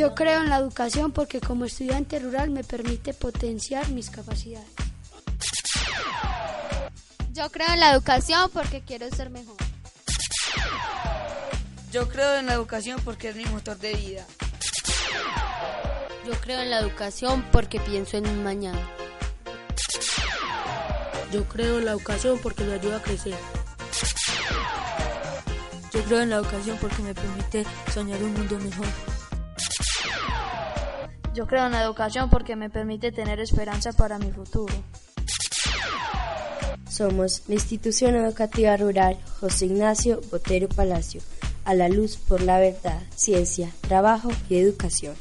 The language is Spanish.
Yo creo en la educación porque como estudiante rural me permite potenciar mis capacidades. Yo creo en la educación porque quiero ser mejor. Yo creo en la educación porque es mi motor de vida. Yo creo en la educación porque pienso en un mañana. Yo creo en la educación porque me ayuda a crecer. Yo creo en la educación porque me permite soñar un mundo mejor. Yo creo en la educación porque me permite tener esperanza para mi futuro. Somos la institución educativa rural José Ignacio Botero Palacio, a la luz por la verdad, ciencia, trabajo y educación.